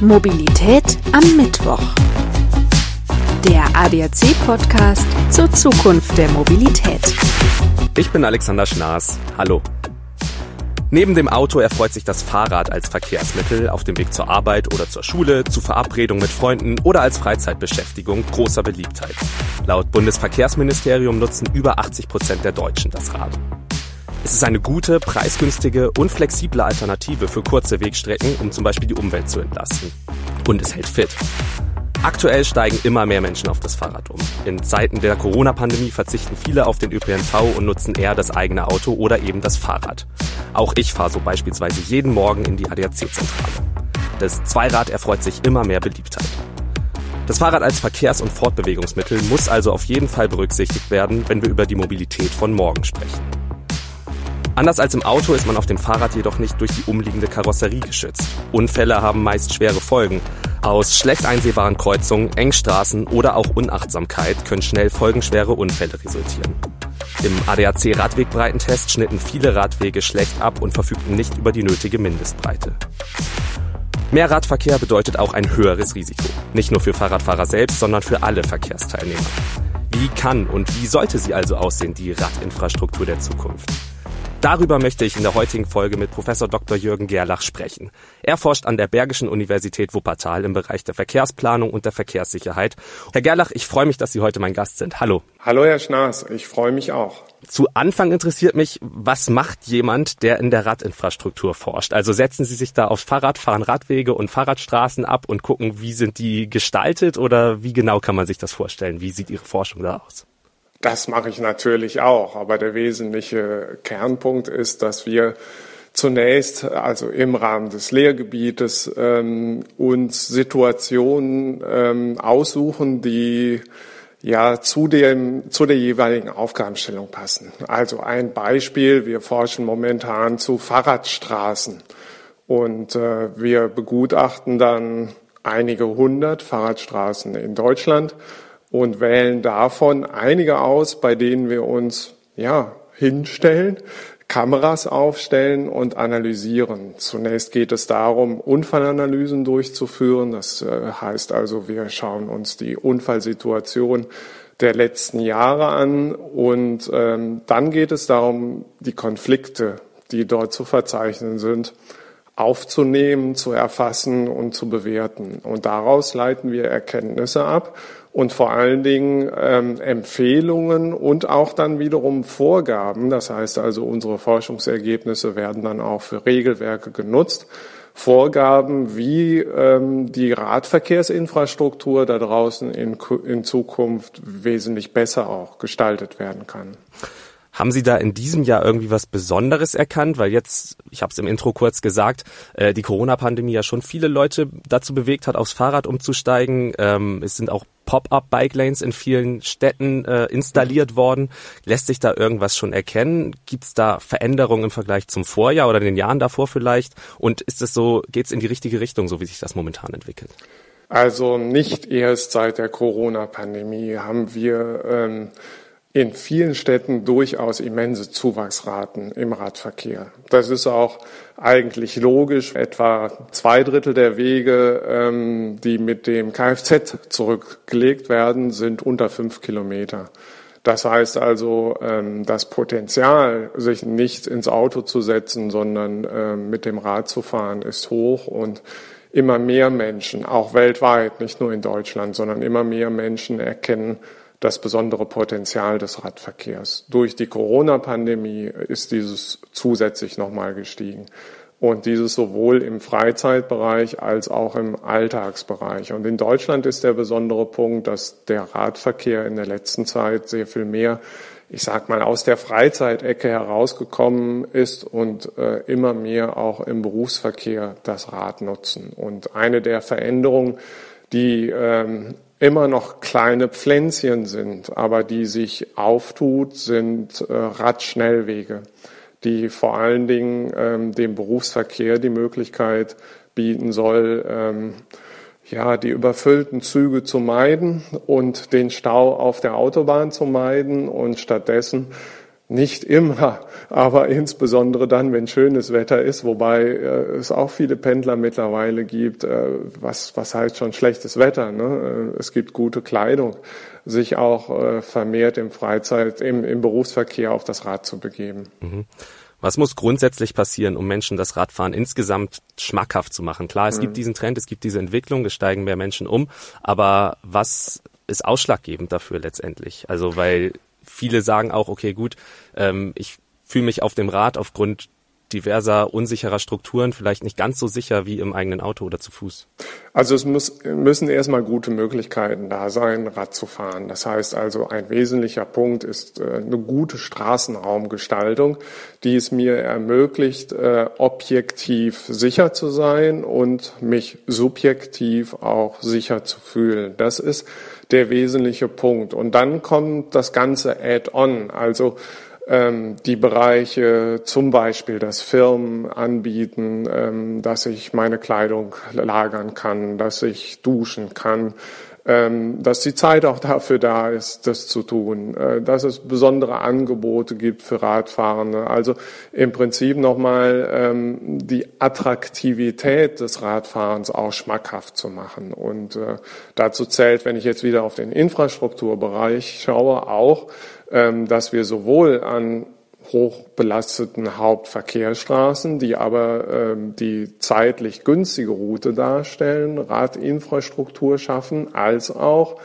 Mobilität am Mittwoch. Der ADAC-Podcast zur Zukunft der Mobilität. Ich bin Alexander Schnaas. Hallo. Neben dem Auto erfreut sich das Fahrrad als Verkehrsmittel auf dem Weg zur Arbeit oder zur Schule, zu Verabredungen mit Freunden oder als Freizeitbeschäftigung großer Beliebtheit. Laut Bundesverkehrsministerium nutzen über 80 Prozent der Deutschen das Rad. Es ist eine gute, preisgünstige und flexible Alternative für kurze Wegstrecken, um zum Beispiel die Umwelt zu entlasten. Und es hält fit. Aktuell steigen immer mehr Menschen auf das Fahrrad um. In Zeiten der Corona-Pandemie verzichten viele auf den ÖPNV und nutzen eher das eigene Auto oder eben das Fahrrad. Auch ich fahre so beispielsweise jeden Morgen in die ADAC-Zentrale. Das Zweirad erfreut sich immer mehr Beliebtheit. Das Fahrrad als Verkehrs- und Fortbewegungsmittel muss also auf jeden Fall berücksichtigt werden, wenn wir über die Mobilität von morgen sprechen. Anders als im Auto ist man auf dem Fahrrad jedoch nicht durch die umliegende Karosserie geschützt. Unfälle haben meist schwere Folgen. Aus schlecht einsehbaren Kreuzungen, Engstraßen oder auch Unachtsamkeit können schnell folgenschwere Unfälle resultieren. Im ADAC-Radwegbreitentest schnitten viele Radwege schlecht ab und verfügten nicht über die nötige Mindestbreite. Mehr Radverkehr bedeutet auch ein höheres Risiko. Nicht nur für Fahrradfahrer selbst, sondern für alle Verkehrsteilnehmer. Wie kann und wie sollte sie also aussehen, die Radinfrastruktur der Zukunft? Darüber möchte ich in der heutigen Folge mit Professor Dr. Jürgen Gerlach sprechen. Er forscht an der Bergischen Universität Wuppertal im Bereich der Verkehrsplanung und der Verkehrssicherheit. Herr Gerlach, ich freue mich, dass Sie heute mein Gast sind. Hallo. Hallo, Herr Schnaas. Ich freue mich auch. Zu Anfang interessiert mich, was macht jemand, der in der Radinfrastruktur forscht? Also setzen Sie sich da aufs Fahrrad, fahren Radwege und Fahrradstraßen ab und gucken, wie sind die gestaltet oder wie genau kann man sich das vorstellen? Wie sieht Ihre Forschung da aus? Das mache ich natürlich auch, aber der wesentliche Kernpunkt ist, dass wir zunächst, also im Rahmen des Lehrgebietes, ähm, uns Situationen ähm, aussuchen, die ja zu dem zu der jeweiligen Aufgabenstellung passen. Also ein Beispiel: Wir forschen momentan zu Fahrradstraßen und äh, wir begutachten dann einige hundert Fahrradstraßen in Deutschland und wählen davon einige aus, bei denen wir uns ja hinstellen, Kameras aufstellen und analysieren. Zunächst geht es darum, Unfallanalysen durchzuführen. Das äh, heißt also, wir schauen uns die Unfallsituation der letzten Jahre an und ähm, dann geht es darum, die Konflikte, die dort zu verzeichnen sind, aufzunehmen, zu erfassen und zu bewerten. Und daraus leiten wir Erkenntnisse ab und vor allen Dingen ähm, Empfehlungen und auch dann wiederum Vorgaben. Das heißt also, unsere Forschungsergebnisse werden dann auch für Regelwerke genutzt. Vorgaben, wie ähm, die Radverkehrsinfrastruktur da draußen in, in Zukunft wesentlich besser auch gestaltet werden kann. Haben Sie da in diesem Jahr irgendwie was Besonderes erkannt? Weil jetzt, ich habe es im Intro kurz gesagt, äh, die Corona-Pandemie ja schon viele Leute dazu bewegt hat, aufs Fahrrad umzusteigen. Ähm, es sind auch Pop-up-Bike-Lanes in vielen Städten äh, installiert worden. Lässt sich da irgendwas schon erkennen? Gibt es da Veränderungen im Vergleich zum Vorjahr oder den Jahren davor vielleicht? Und ist es so, geht es in die richtige Richtung, so wie sich das momentan entwickelt? Also nicht erst seit der Corona-Pandemie haben wir ähm, in vielen Städten durchaus immense Zuwachsraten im Radverkehr. Das ist auch eigentlich logisch. Etwa zwei Drittel der Wege, ähm, die mit dem Kfz zurückgelegt werden, sind unter fünf Kilometer. Das heißt also, ähm, das Potenzial, sich nicht ins Auto zu setzen, sondern ähm, mit dem Rad zu fahren, ist hoch und immer mehr Menschen, auch weltweit, nicht nur in Deutschland, sondern immer mehr Menschen erkennen, das besondere Potenzial des Radverkehrs. Durch die Corona-Pandemie ist dieses zusätzlich nochmal gestiegen. Und dieses sowohl im Freizeitbereich als auch im Alltagsbereich. Und in Deutschland ist der besondere Punkt, dass der Radverkehr in der letzten Zeit sehr viel mehr, ich sag mal, aus der Freizeitecke herausgekommen ist und äh, immer mehr auch im Berufsverkehr das Rad nutzen. Und eine der Veränderungen, die ähm, immer noch kleine Pflänzchen sind, aber die sich auftut, sind äh, Radschnellwege, die vor allen Dingen ähm, dem Berufsverkehr die Möglichkeit bieten soll, ähm, ja, die überfüllten Züge zu meiden und den Stau auf der Autobahn zu meiden und stattdessen Nicht immer, aber insbesondere dann, wenn schönes Wetter ist, wobei äh, es auch viele Pendler mittlerweile gibt. Äh, was, was heißt schon schlechtes Wetter? Ne? Äh, es gibt gute Kleidung, sich auch äh, vermehrt im Freizeit, im, im Berufsverkehr auf das Rad zu begeben. Mhm. Was muss grundsätzlich passieren, um Menschen das Radfahren insgesamt schmackhaft zu machen? Klar, es mhm. gibt diesen Trend, es gibt diese Entwicklung, es steigen mehr Menschen um, aber was ist ausschlaggebend dafür letztendlich? Also weil viele sagen auch, okay, gut, ähm, ich fühle mich auf dem Rad aufgrund diverser unsicherer Strukturen vielleicht nicht ganz so sicher wie im eigenen Auto oder zu Fuß? Also es muss, müssen erstmal gute Möglichkeiten da sein, Rad zu fahren. Das heißt also, ein wesentlicher Punkt ist äh, eine gute Straßenraumgestaltung, die es mir ermöglicht, äh, objektiv sicher zu sein und mich subjektiv auch sicher zu fühlen. Das ist der wesentliche Punkt. Und dann kommt das ganze Add-on, also die Bereiche, zum Beispiel, dass Firmen anbieten, ähm, dass ich meine Kleidung lagern kann, dass ich duschen kann, ähm, dass die Zeit auch dafür da ist, das zu tun, äh, dass es besondere Angebote gibt für Radfahrende. Also im Prinzip nochmal ähm, die Attraktivität des Radfahrens auch schmackhaft zu machen. Und äh, dazu zählt, wenn ich jetzt wieder auf den Infrastrukturbereich schaue, auch, ähm, dass wir sowohl an hochbelasteten Hauptverkehrsstraßen, die aber ähm, die zeitlich günstige Route darstellen, Radinfrastruktur schaffen, als auch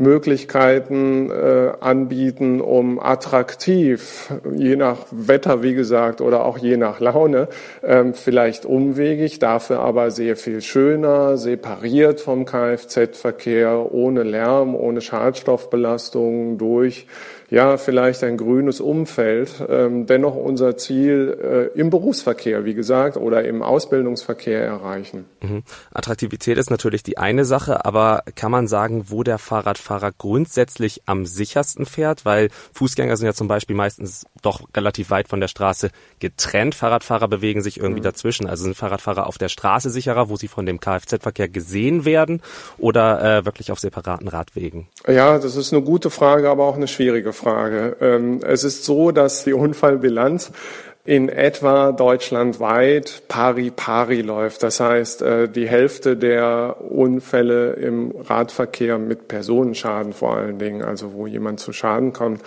Möglichkeiten äh, anbieten, um attraktiv, je nach Wetter, wie gesagt, oder auch je nach Laune, ähm, vielleicht umwegig, dafür aber sehr viel schöner, separiert vom Kfz-Verkehr, ohne Lärm, ohne Schadstoffbelastung durch ja, vielleicht ein grünes Umfeld, ähm, dennoch unser Ziel äh, im Berufsverkehr, wie gesagt, oder im Ausbildungsverkehr erreichen. Mhm. Attraktivität ist natürlich die eine Sache, aber kann man sagen, wo der Fahrradfahrer grundsätzlich am sichersten fährt? Weil Fußgänger sind ja zum Beispiel meistens doch relativ weit von der Straße getrennt. Fahrradfahrer bewegen sich irgendwie mhm. dazwischen. Also sind Fahrradfahrer auf der Straße sicherer, wo sie von dem Kfz-Verkehr gesehen werden oder äh, wirklich auf separaten Radwegen? Ja, das ist eine gute Frage, aber auch eine schwierige Frage. Frage. Ähm, es ist so, dass die Unfallbilanz in etwa deutschlandweit pari pari läuft. Das heißt, äh, die Hälfte der Unfälle im Radverkehr mit Personenschaden vor allen Dingen, also wo jemand zu Schaden kommt,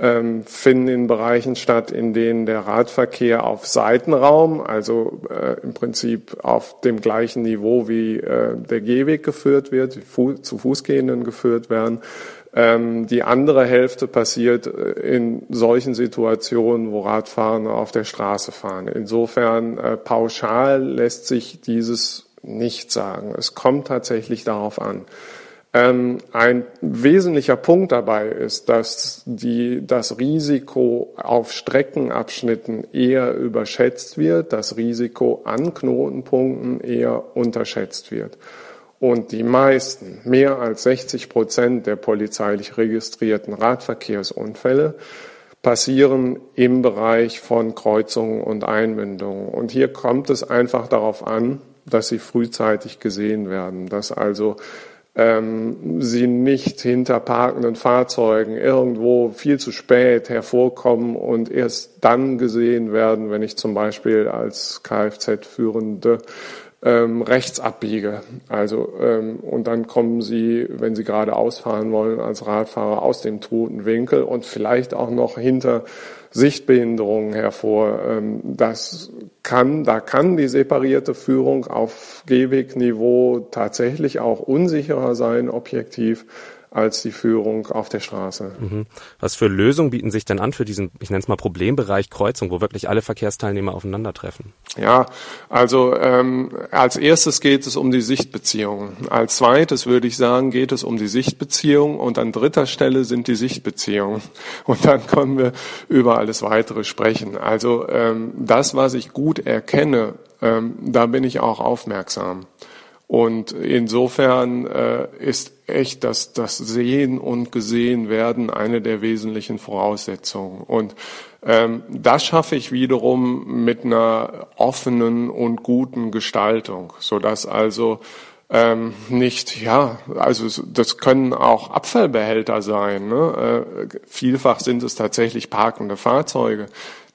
ähm, finden in Bereichen statt, in denen der Radverkehr auf Seitenraum, also äh, im Prinzip auf dem gleichen Niveau wie äh, der Gehweg geführt wird, zu Fußgehenden geführt werden. Ähm, die andere Hälfte passiert äh, in solchen Situationen, wo Radfahren auf der Straße fahren. Insofern äh, pauschal lässt sich dieses nicht sagen. Es kommt tatsächlich darauf an. Ähm, ein wesentlicher Punkt dabei ist, dass die, das Risiko auf Streckenabschnitten eher überschätzt wird, das Risiko an Knotenpunkten eher unterschätzt wird. Und die meisten, mehr als 60 Prozent der polizeilich registrierten Radverkehrsunfälle passieren im Bereich von Kreuzungen und Einmündungen. Und hier kommt es einfach darauf an, dass sie frühzeitig gesehen werden, dass also ähm, sie nicht hinter parkenden Fahrzeugen irgendwo viel zu spät hervorkommen und erst dann gesehen werden, wenn ich zum Beispiel als Kfz-Führende ähm, rechts abbiege. Also ähm, und dann kommen Sie, wenn Sie gerade ausfahren wollen als Radfahrer aus dem toten Winkel und vielleicht auch noch hinter Sichtbehinderungen hervor. Ähm, das kann, da kann die separierte Führung auf Gehwegniveau tatsächlich auch unsicherer sein, objektiv, als die Führung auf der Straße. Mhm. Was für Lösungen bieten sich denn an für diesen, ich nenne es mal Problembereich Kreuzung, wo wirklich alle Verkehrsteilnehmer aufeinandertreffen? Ja, also ähm, als erstes geht es um die Sichtbeziehungen. Als zweites würde ich sagen, geht es um die Sichtbeziehung und an dritter Stelle sind die Sichtbeziehungen. Und dann können wir über alles weitere sprechen. Also ähm, das, was ich gut erkenne, ähm, da bin ich auch aufmerksam. Und insofern äh, ist echt das, das Sehen und Gesehen werden eine der wesentlichen Voraussetzungen. Und ähm, das schaffe ich wiederum mit einer offenen und guten Gestaltung, so dass also ähm, nicht, ja, also das können auch Abfallbehälter sein. Ne? Äh, vielfach sind es tatsächlich parkende Fahrzeuge,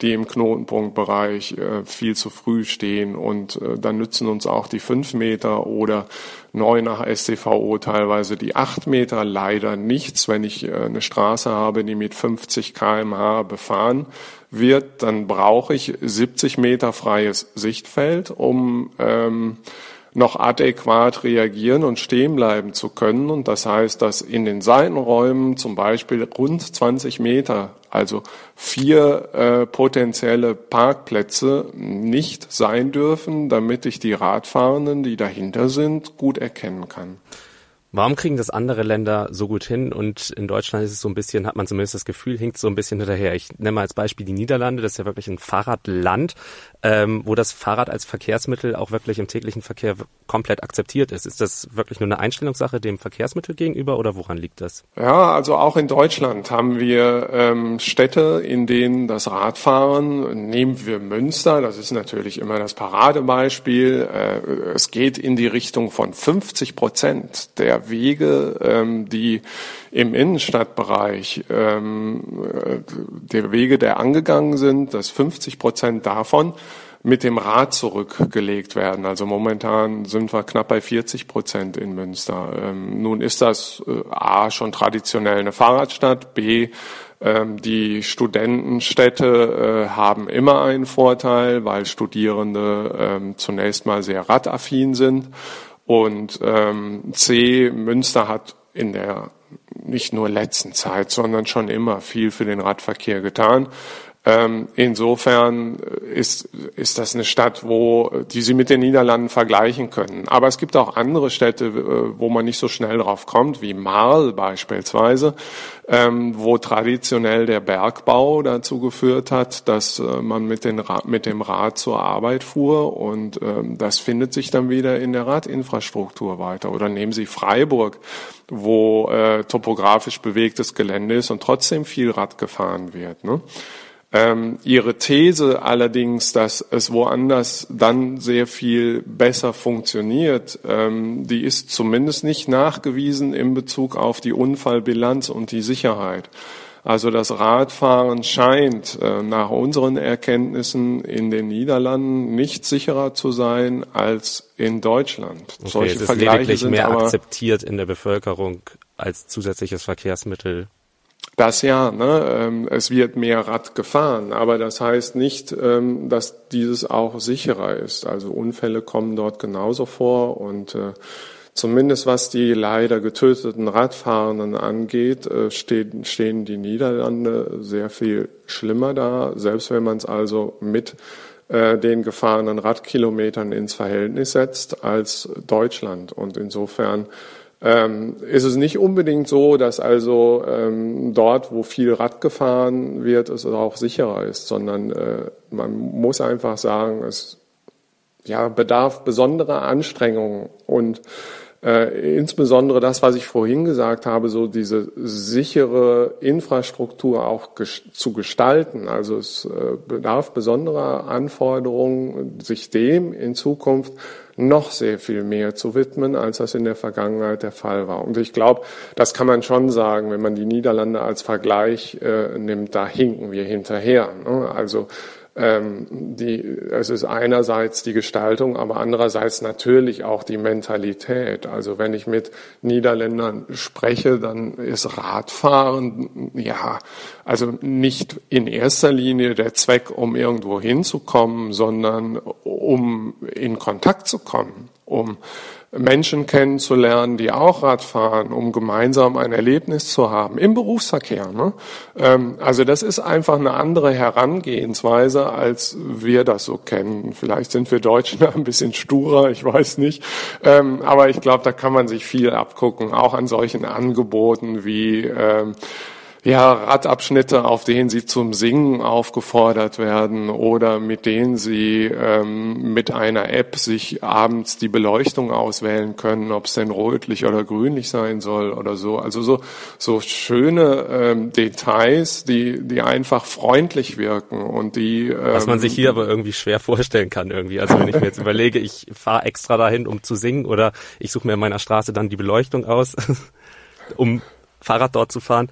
die im Knotenpunktbereich äh, viel zu früh stehen und äh, dann nützen uns auch die fünf Meter oder neu nach STVO teilweise die acht Meter leider nichts. Wenn ich äh, eine Straße habe, die mit 50 kmh befahren wird, dann brauche ich 70 Meter freies Sichtfeld, um ähm, noch adäquat reagieren und stehen bleiben zu können. Und das heißt, dass in den Seitenräumen zum Beispiel rund 20 Meter, also vier äh, potenzielle Parkplätze nicht sein dürfen, damit ich die Radfahrenden, die dahinter sind, gut erkennen kann. Warum kriegen das andere Länder so gut hin und in Deutschland ist es so ein bisschen, hat man zumindest das Gefühl, hinkt so ein bisschen hinterher. Ich nenne mal als Beispiel die Niederlande, das ist ja wirklich ein Fahrradland, ähm, wo das Fahrrad als Verkehrsmittel auch wirklich im täglichen Verkehr komplett akzeptiert ist. Ist das wirklich nur eine Einstellungssache dem Verkehrsmittel gegenüber oder woran liegt das? Ja, also auch in Deutschland haben wir ähm, Städte, in denen das Radfahren, nehmen wir Münster, das ist natürlich immer das Paradebeispiel, äh, es geht in die Richtung von 50 Prozent der Wege, ähm, die im Innenstadtbereich ähm, äh, der Wege, der angegangen sind, dass 50 Prozent davon mit dem Rad zurückgelegt werden. Also momentan sind wir knapp bei 40 Prozent in Münster. Ähm, nun ist das äh, A schon traditionell eine Fahrradstadt, B ähm, die Studentenstädte äh, haben immer einen Vorteil, weil Studierende ähm, zunächst mal sehr radaffin sind und ähm, C, Münster hat in der nicht nur letzten Zeit, sondern schon immer viel für den Radverkehr getan. Ähm, insofern ist, ist das eine Stadt, wo, die Sie mit den Niederlanden vergleichen können. Aber es gibt auch andere Städte, äh, wo man nicht so schnell drauf kommt, wie Marl beispielsweise, ähm, wo traditionell der Bergbau dazu geführt hat, dass äh, man mit, den mit dem Rad zur Arbeit fuhr und ähm, das findet sich dann wieder in der Radinfrastruktur weiter. Oder nehmen Sie Freiburg, wo äh, topografisch bewegtes Gelände ist und trotzdem viel Rad gefahren wird. Ne? Ähm, ihre These allerdings, dass es woanders dann sehr viel besser funktioniert, ähm, die ist zumindest nicht nachgewiesen in Bezug auf die Unfallbilanz und die Sicherheit. Also das Radfahren scheint äh, nach unseren Erkenntnissen in den Niederlanden nicht sicherer zu sein als in Deutschland. Okay, Solche es ist Vergleiche lediglich mehr akzeptiert in der Bevölkerung als zusätzliches Verkehrsmittel das ja, ne, ähm, es wird mehr Rad gefahren, aber das heißt nicht, ähm, dass dieses auch sicherer ist. Also Unfälle kommen dort genauso vor und äh, zumindest was die leider getöteten Radfahrenden angeht, äh, stehen, stehen die Niederlande sehr viel schlimmer da, selbst wenn man es also mit äh, den gefahrenen Radkilometern ins Verhältnis setzt als Deutschland. Und insofern ähm, ist es nicht unbedingt so, dass also ähm, dort, wo viel Rad gefahren wird, es auch sicherer ist, sondern äh, man muss einfach sagen, es ja, bedarf besonderer Anstrengungen und äh, insbesondere das, was ich vorhin gesagt habe, so diese sichere Infrastruktur auch ges zu gestalten. Also es äh, bedarf besonderer Anforderungen, sich dem in Zukunft noch sehr viel mehr zu widmen, als das in der Vergangenheit der Fall war. Und ich glaube, das kann man schon sagen, wenn man die Niederlande als Vergleich äh, nimmt, da hinken wir hinterher. Ne? Also ähm, die, es ist einerseits die Gestaltung, aber andererseits natürlich auch die Mentalität. Also wenn ich mit Niederländern spreche, dann ist Radfahren ja also nicht in erster Linie der Zweck, um irgendwo hinzukommen, sondern um in Kontakt zu kommen, um Menschen kennenzulernen, die auch Rad fahren, um gemeinsam ein Erlebnis zu haben im Berufsverkehr. Ne? Ähm, also das ist einfach eine andere Herangehensweise, als wir das so kennen. Vielleicht sind wir Deutschen ein bisschen sturer, ich weiß nicht. Ähm, aber ich glaube, da kann man sich viel abgucken, auch an solchen Angeboten wie ähm, ja, Radabschnitte, auf denen sie zum Singen aufgefordert werden oder mit denen sie ähm, mit einer App sich abends die Beleuchtung auswählen können, ob es denn rötlich oder grünlich sein soll oder so. Also so, so schöne ähm, Details, die, die einfach freundlich wirken und die. Ähm, Was man sich hier aber irgendwie schwer vorstellen kann irgendwie. Also wenn ich mir jetzt überlege, ich fahre extra dahin, um zu singen oder ich suche mir in meiner Straße dann die Beleuchtung aus, um Fahrrad dort zu fahren.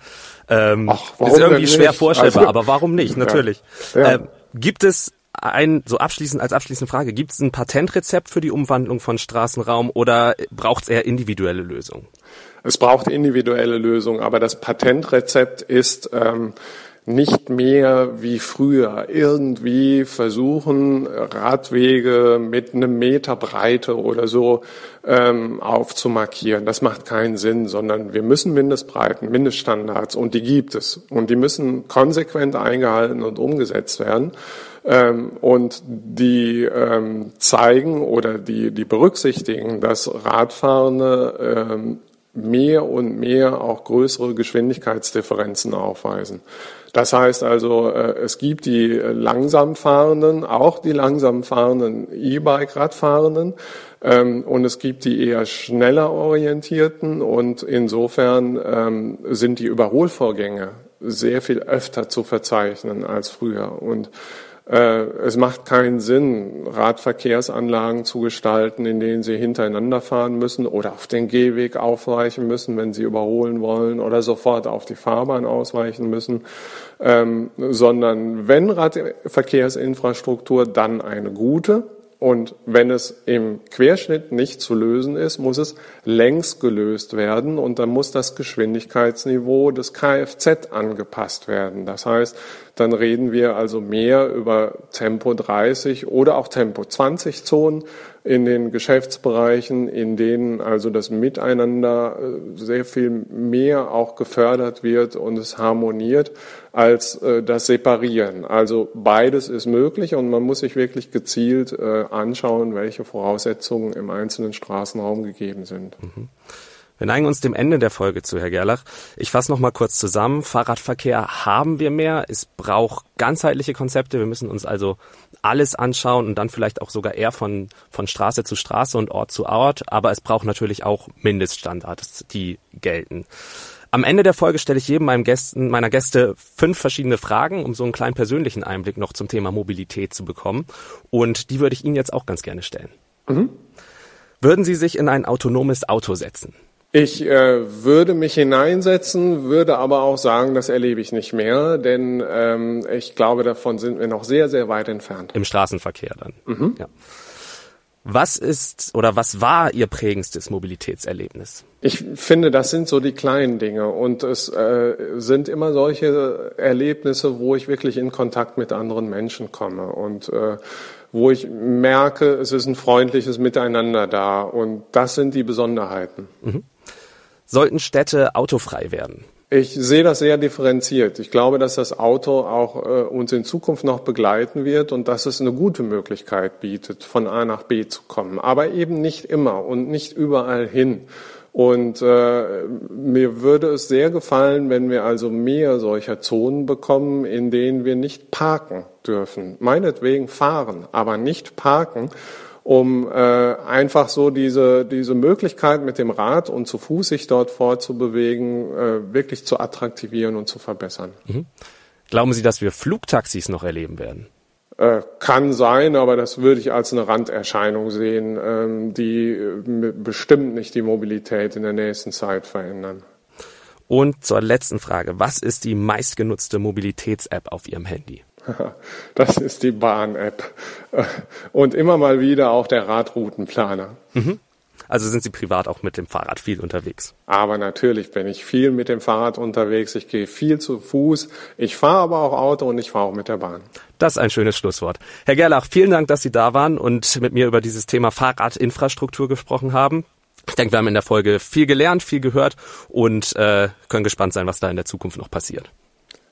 Ähm, Ach, ist irgendwie schwer vorstellbar, also, aber warum nicht? Natürlich. Ja. Ja. Ähm, gibt es ein, so abschließend als abschließende Frage, gibt es ein Patentrezept für die Umwandlung von Straßenraum oder braucht es eher individuelle Lösungen? Es braucht individuelle Lösungen, aber das Patentrezept ist ähm, nicht mehr wie früher irgendwie versuchen, Radwege mit einem Meter Breite oder so ähm, aufzumarkieren. Das macht keinen Sinn, sondern wir müssen Mindestbreiten, Mindeststandards und die gibt es. Und die müssen konsequent eingehalten und umgesetzt werden. Ähm, und die ähm, zeigen oder die, die berücksichtigen, dass Radfahrende ähm, mehr und mehr auch größere Geschwindigkeitsdifferenzen aufweisen. Das heißt also, äh, es gibt die langsam fahrenden, auch die langsam fahrenden E-Bike-Radfahrenden ähm, und es gibt die eher schneller orientierten und insofern ähm, sind die Überholvorgänge sehr viel öfter zu verzeichnen als früher und äh, es macht keinen Sinn, Radverkehrsanlagen zu gestalten, in denen sie hintereinander fahren müssen oder auf den Gehweg aufweichen müssen, wenn sie überholen wollen oder sofort auf die Fahrbahn ausweichen müssen, ähm, sondern wenn Radverkehrsinfrastruktur, dann eine gute, und wenn es im Querschnitt nicht zu lösen ist, muss es längs gelöst werden und dann muss das Geschwindigkeitsniveau des Kfz angepasst werden. Das heißt, dann reden wir also mehr über Tempo 30 oder auch Tempo 20 Zonen in den Geschäftsbereichen, in denen also das Miteinander äh, sehr viel mehr auch gefördert wird und es harmoniert als äh, das Separieren. Also beides ist möglich und man muss sich wirklich gezielt äh, anschauen, welche Voraussetzungen im einzelnen Straßenraum gegeben sind. Mhm. Wir neigen uns dem Ende der Folge zu, Herr Gerlach. Ich fasse noch mal kurz zusammen. Fahrradverkehr haben wir mehr. Es braucht ganzheitliche Konzepte. Wir müssen uns also alles anschauen und dann vielleicht auch sogar eher von, von Straße zu Straße und Ort zu Ort. Aber es braucht natürlich auch Mindeststandards, die gelten. Am Ende der Folge stelle ich jedem meinem Gästen, meiner Gäste fünf verschiedene Fragen, um so einen kleinen persönlichen Einblick noch zum Thema Mobilität zu bekommen. Und die würde ich Ihnen jetzt auch ganz gerne stellen. Mhm. Würden Sie sich in ein autonomes Auto setzen? Ich äh, würde mich hineinsetzen, würde aber auch sagen, das erlebe ich nicht mehr, denn ähm, ich glaube, davon sind wir noch sehr, sehr weit entfernt. Im Straßenverkehr dann. Mhm. Ja. Was ist oder was war Ihr prägendstes Mobilitätserlebnis? Ich finde, das sind so die kleinen Dinge und es äh, sind immer solche Erlebnisse, wo ich wirklich in Kontakt mit anderen Menschen komme und äh, wo ich merke, es ist ein freundliches Miteinander da und das sind die Besonderheiten. Mhm sollten Städte autofrei werden? Ich sehe das sehr differenziert. Ich glaube, dass das Auto auch äh, uns in Zukunft noch begleiten wird und dass es eine gute Möglichkeit bietet, von A nach B zu kommen. Aber eben nicht immer und nicht überall hin. Und äh, mir würde es sehr gefallen, wenn wir also mehr solcher Zonen bekommen, in denen wir nicht parken dürfen. Meinetwegen fahren, aber nicht parken um äh, einfach so diese, diese Möglichkeit mit dem Rad und zu Fuß sich dort fortzubewegen, äh, wirklich zu attraktivieren und zu verbessern. Mhm. Glauben Sie, dass wir Flugtaxis noch erleben werden? Äh, kann sein, aber das würde ich als eine Randerscheinung sehen, ähm, die äh, bestimmt nicht die Mobilität in der nächsten Zeit verändern. Und zur letzten Frage. Was ist die meistgenutzte Mobilitäts-App auf Ihrem Handy? Das ist die Bahn-App. Und immer mal wieder auch der Radroutenplaner. Mhm. Also sind Sie privat auch mit dem Fahrrad viel unterwegs? Aber natürlich bin ich viel mit dem Fahrrad unterwegs. Ich gehe viel zu Fuß. Ich fahre aber auch Auto und ich fahre auch mit der Bahn. Das ist ein schönes Schlusswort. Herr Gerlach, vielen Dank, dass Sie da waren und mit mir über dieses Thema Fahrradinfrastruktur gesprochen haben. Ich denke, wir haben in der Folge viel gelernt, viel gehört und äh, können gespannt sein, was da in der Zukunft noch passiert.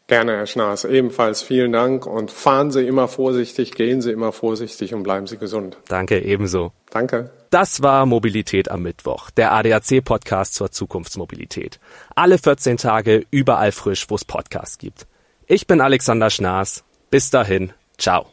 Gerne, Herr Schnaas. Ebenfalls vielen Dank und fahren Sie immer vorsichtig, gehen Sie immer vorsichtig und bleiben Sie gesund. Danke, ebenso. Danke. Das war Mobilität am Mittwoch, der ADAC-Podcast zur Zukunftsmobilität. Alle 14 Tage überall frisch, wo es Podcasts gibt. Ich bin Alexander Schnaas. Bis dahin, ciao.